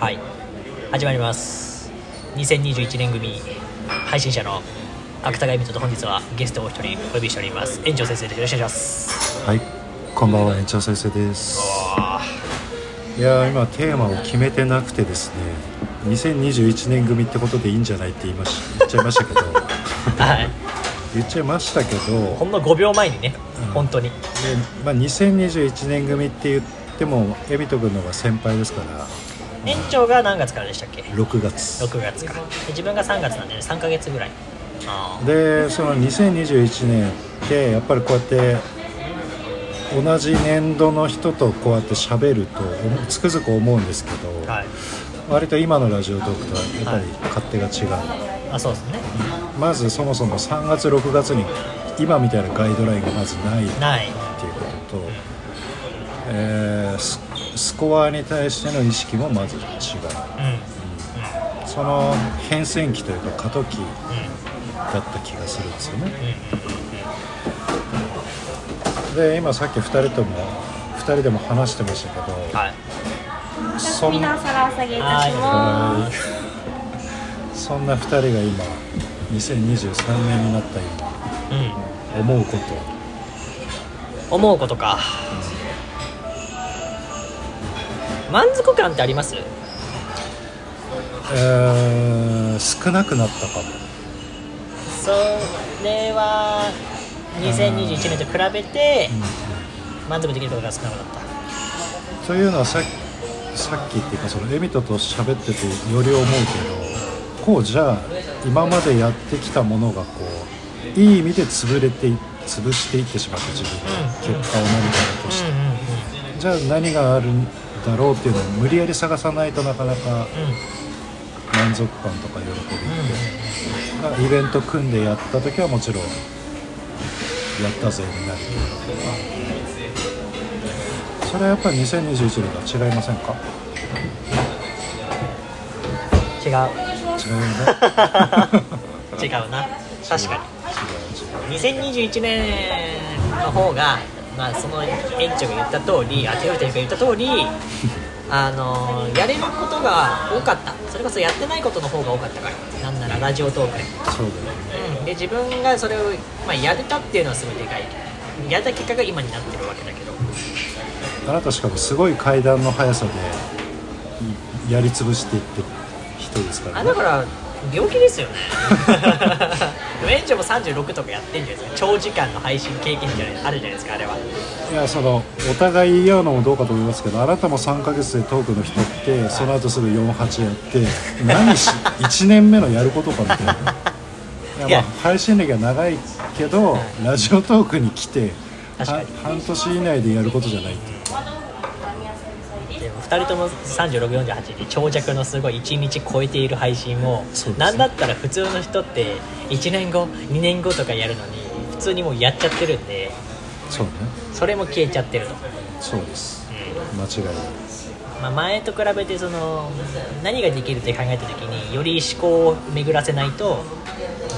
はい。始まります。2021年組配信者の芥川恵美人と本日はゲストをお一人お呼びしております。園長先生です。よろしくお願いします。はい。こんばんは園長先生です。わいやー今テーマを決めてなくてですね2021年組ってことでいいんじゃないって言いまし言っちゃいましたけど。あ はい。言っちゃいましたけど。ほんの5秒前にね、うん。本当に。で、まあ、2021年組って言ってもエビト君の方が先輩ですから園長が何月からでしたっけ？6月。6月か。で自分が3月なんで、ね、3か月ぐらい。あでその2021年ってやっぱりこうやって同じ年度の人とこうやって喋ると思つくづく思うんですけど、あはい。割と今のラジオトークとはやっぱり勝手が違う、あそうですね。まずそもそも3月6月に今みたいなガイドラインがまずないっていうことと、えーススコアに対しての意識もまず違う。うん。うんその変遷期というか過渡期うんだった気がするんですよね。うん。で今さっき2人とも2人でも話してましたけど、はい。そん皆皿下げいたします。そんな2人が今2023年になったうん。今思うこと。思うことか満足感ってあります？えー少なくなったかも。それは2021年と比べて満足できることが少なくなった。というのはささっきっていうかそのエミトと喋っててより思うけどこうじゃあ今までやってきたものがこういい意味で潰れてい潰していってしまった自分のうん。結果を何かだとして、じゃあ何があるんだろうっていうのを無理やり探さないとなかなかうん。うん満足感とか喜びって、まあイベント組んでやった時はもちろんやったぜになるけど。それはやっぱり2021年とは違いませんか？違う。違うよね。違うな。確かに。2021年の方がまあその園長が言った通りあテオテが言った通り あのやれることが多かった。それこそやってないことの方が多かったから。なんならラジオトークで。そうだよね。うん、で自分がそれを、まあ、やれたっていうのはすごいでかい。やれた結果が今になってるわけだけど。あなたしかもすごい階段の速さでやり潰していってる人ですからね。あだから病気ですよね 園長も36とかやってんじゃないですか。長時間の配信経験じゃないあるじゃないですかあれは。いやそのお互い言うのもどうかと思いますけどあなたも3ヶ月でトークの人ってその後すぐ48やって何し1年目のやることかみたいな。いやまあ配信歴は長いけどラジオトークに来て半年以内でやることじゃないっていう。でも2人とも3648で長尺のすごい1日超えている配信を、そうですね。なんだったら普通の人って1年後2年後とかやるのに普通にもうやっちゃってるんでそうね。それも消えちゃってると、そうです。うん。間違いない。まあ、前と比べてその何ができるって考えた時により思考を巡らせないと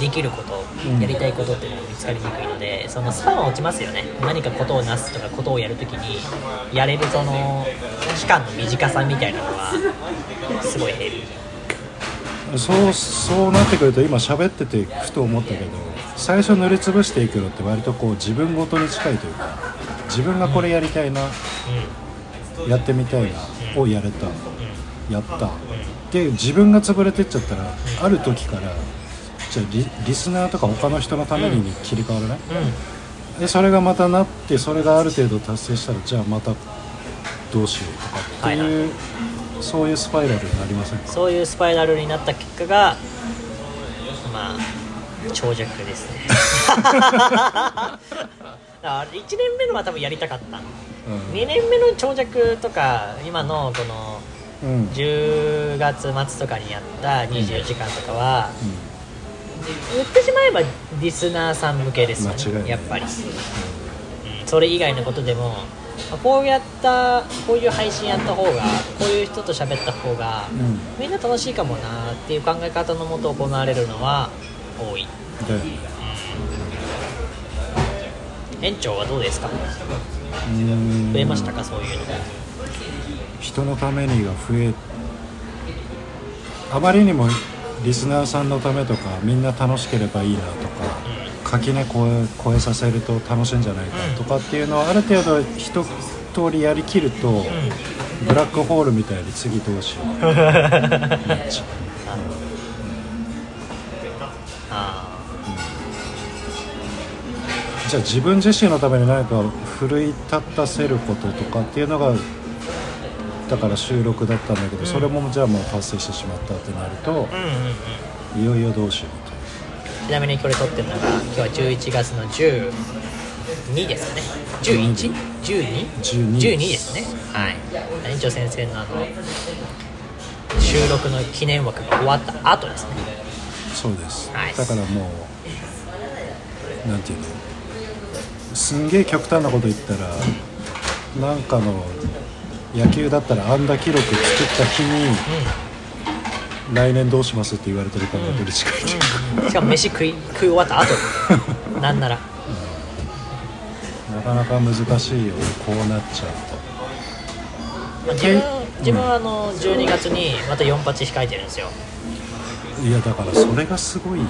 できること、うん。やりたいことっていうのが見つかりにくいのでそのスパンは落ちますよね。何かことをなすとかことをやるときにやれるその期間の短さみたいなのはすごい減るそうそうなってくると今喋っててふと思ったけど最初塗りつぶしていくのって割とこう自分ごとに近いというか自分がこれやりたいな、うんやってみたいな、をやれたやったで自分が潰れてっちゃったらある時からじゃあリリスナーとか他の人のために切り替わらない、うんでそれがまたなってそれがある程度達成したらじゃあまたどうしようとかっていう、そういうスパイラルになりませんか？そういうスパイラルになった結果がまあ長尺ですね。だから1年目のは多分やりたかった。うん。2年目の長尺とか今のこのうん。10月末とかにやった24時間とかは、うん。言ってしまえばリスナーさん向けですよねやっぱり、うん。それ以外のことでもまあこうやったこういう配信やった方がこういう人と喋った方が、うん。みんな楽しいかもなっていう考え方のもと行われるのは多い。だよね園長はどうですか？うん。増えましたか？そういうの。人のためにが増えあまりにもリスナーさんのためとかみんな楽しければいいなとか垣根越え超えさせると楽しいんじゃないかとかっていうのはある程度一通りやりきると、ブラックホールみたいに次どうしよう。じゃあ自分自身のために何か奮い立たせることとかっていうのがだから収録だったんだけど、それもじゃあもう達成してしまったってなるといよいよどうしよう。とちなみにこれ撮ってるのが今日は11月の12ですかね 11?12?12 12です。ね。はい。園長先生のあの収録の記念枠が終わった後ですね。そうです、はい。だからもうなんていうの？すんげえ極端なこと言ったらなんかの野球だったら安打記録作った日に来年どうしますって言われてるからどれ近いっていうか、うんしかも飯食い食い終わった後。なんなら。なかなか難しいよ。こうなっちゃうまあ自分自分はあの12月にまた4発控えてるんですよ。といやだからそれがすごい。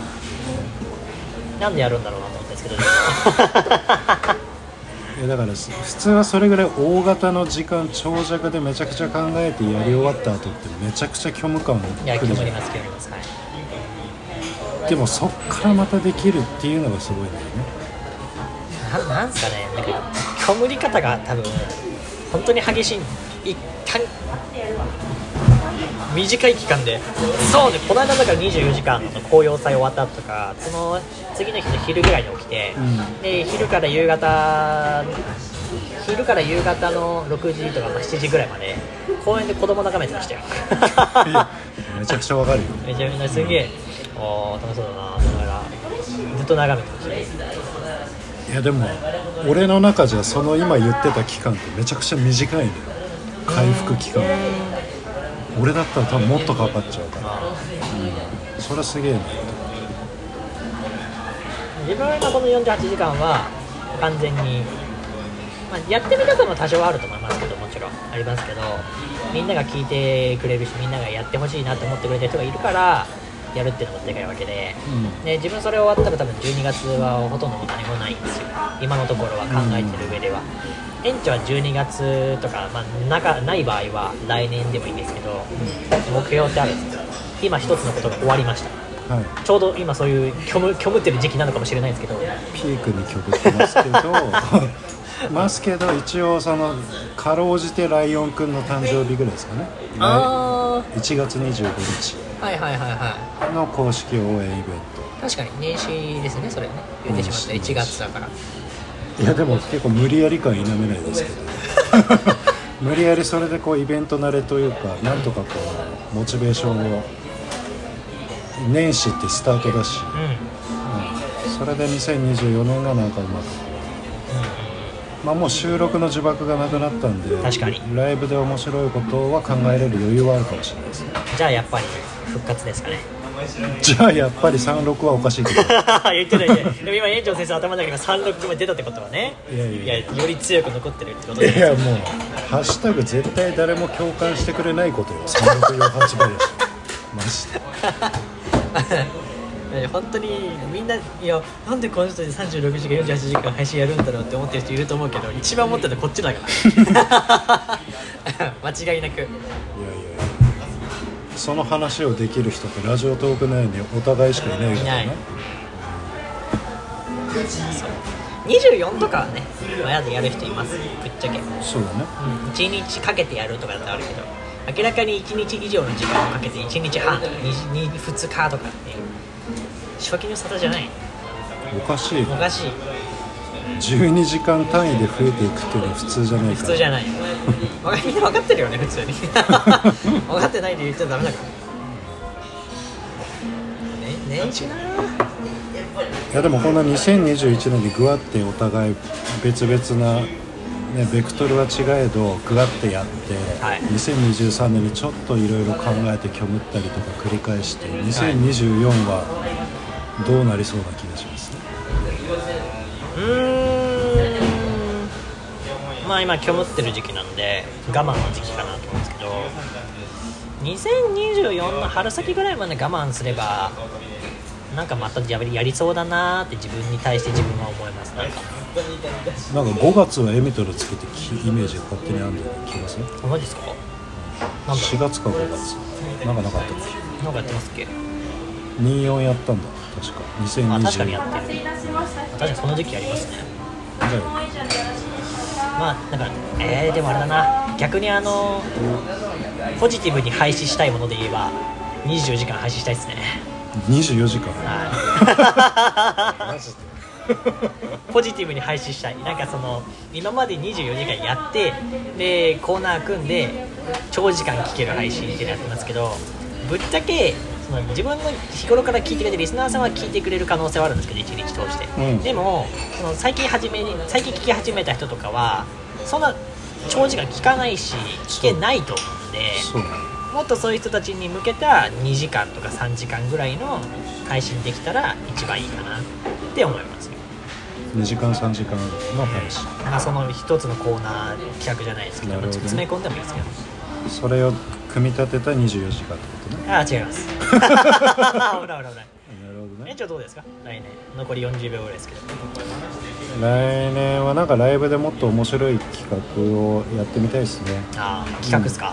なんでやるんだろうなと思ったんですけどいやだからす普通はそれぐらい大型の時間長尺でめちゃくちゃ考えてやり終わった後ってめちゃくちゃ虚無感いやくるじゃん決まります。はい。でもそっからまたできるっていうのがすごいんだよね。ななんすかね。なんか虚無り方が多分本当に激しい。一旦短い期間で。そうねこの間だから24時間の紅葉祭終わった後とかその次の日の昼ぐらいに起きて、うん。で昼から夕方昼から夕方の6時とかまあ7時ぐらいまで公園で子供眺めてましたよ。めちゃくちゃわかるよ。めちゃめちゃすげえおー楽しそうだなと思いながらずっと眺めてましたね。いやでも俺の中じゃその今言ってた期間ってめちゃくちゃ短いのよ。回復期間俺だったら多分もっとかかっちゃうから、うん、それはすげえな。自分は今この48時間は完全に、まあ、やってみたさも多少はあると思いますけどもちろんありますけどみんなが聞いてくれるしみんながやってほしいなと思ってくれた人がいるからやるっていうのもでかいわけで、うん。で自分それ終わったら多分12月はほとんど何もないんですよ。今のところは考えてる上では、園長は12月とか、まあ、なかない場合は来年でもいいんですけど、目標ってあるんですよ。今一つのことが終わりました。はい。ちょうど今そういう虚無虚無ってる時期なのかもしれないですけど。ピークに曲ってますけど。ますけど一応そのかろうじてライオンくんの誕生日ぐらいですかね。あ1月25日あはいはいはいはの公式応援イベンい確かに年始ですね。それね。言ってしまった。年始1月だから。トいやでも結構無理やり感否めないですけど。無理やりそれでこうイベント慣れというかなんとかこうモチベーションを年始ってスタートだし、うん。うん。うんそれで2024年がなんかうまくまあもう収録の呪縛がなくなったんで確かに。ライブで面白いことは考えれる余裕はあるかもしれないですね。じゃあやっぱり復活ですかね。じゃあやっぱり36はおかしいけど 言ってないね。でも今園長先生頭の中に36が出たってことはねいやいやより強く残ってるってことで。いやもうハッシュタグ絶対誰も共感してくれないことよ。3648倍だしマジで。え 本当にみんないやなんでこの人で36時間48時間配信やるんだろうって思ってる人いると思うけど一番思ってるのはこっちだから。間違いなく。いやいやいや。その話をできる人ってラジオトーク内にお互いしかいないからいない。ね24とかはね親でやる人います。ぶっちゃけ、うん、そうだね。1日かけてやるとかだってあるけど明らかに1日以上の時間をかけて1日半とか 2, 2, 日とかって初期の沙汰じゃない。おかしいおかしい。12時間単位で増えていくっていうのは普通じゃない普通じゃない。みんな分かってるよね普通に。分かってないで言っちゃダメだから。ね年始な。いやでもこんな2021年にぐわってお互い別々な、ね、ベクトルは違えどぐわってやって、はい。2023年にちょっといろいろ考えて虚無ったりとか繰り返して2024はどうなりそうな気がします、うーん。まあ今虚無ってる時期なんで我慢の時期かなと思うんですけど2024の春先ぐらいまで我慢すればなんかまたやりやりそうだなーって自分に対して自分は思います。なんか。なんか5月はエミトルつけてきイメージが勝手にあるんだよね気がする。あマジですか？なんだ4月か5月。なんかなかったっなんかやってますっけ？け24やったんだ確か2020あ確かにやってる。確かにその時期ありますね。まあなんかえー、でもあれだな。逆にあのポジティブに廃止したいもので言えば24時間廃止したいですね。24時間？はい。ポジティブに配信したい。なんかその今まで24時間やってでコーナー組んで長時間聞ける配信っていうのやってますけどぶっちゃけその自分の日頃から聞いてくれてるリスナーさんは聞いてくれる可能性はあるんですけど一日通して、うん。でもその最近始め最近聞き始めた人とかはそんな長時間聞かないし聞けないと思うんでもっとそういう人たちに向けた2時間とか3時間ぐらいの配信できたら一番いいかなって思いますよ。2時間3時間の配信。まあその一つのコーナー企画じゃないですけどどね。詰め込んでもいいですけど。それを組み立てた24時間ってことね。ああ違います。危ない危ない危ない。なるほどね。園長どうですか？来年。残り40秒ぐらいですけど。来年はなんかライブでもっと面白い企画をやってみたいですね。ああ企画ですか、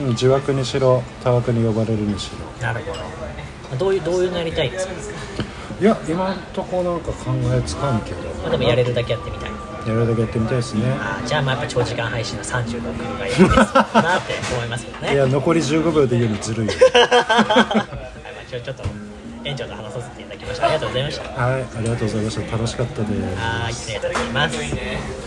うん。自枠にしろ多枠に呼ばれるにしろ。なるほど。どういうどういうのやりたいですか、いや今んとこなんか考えつかんけど。まあ、でもやれるだけやってみたいやるだけやってみたいですね。じゃあまあやっぱ長時間配信の36がいいですなって思いますけどね。いや残り15秒で言うのずるいよ。はいちょっと園長と話させていただきましたありがとうございました。はいありがとうございました。楽しかったです。はいありがとうございます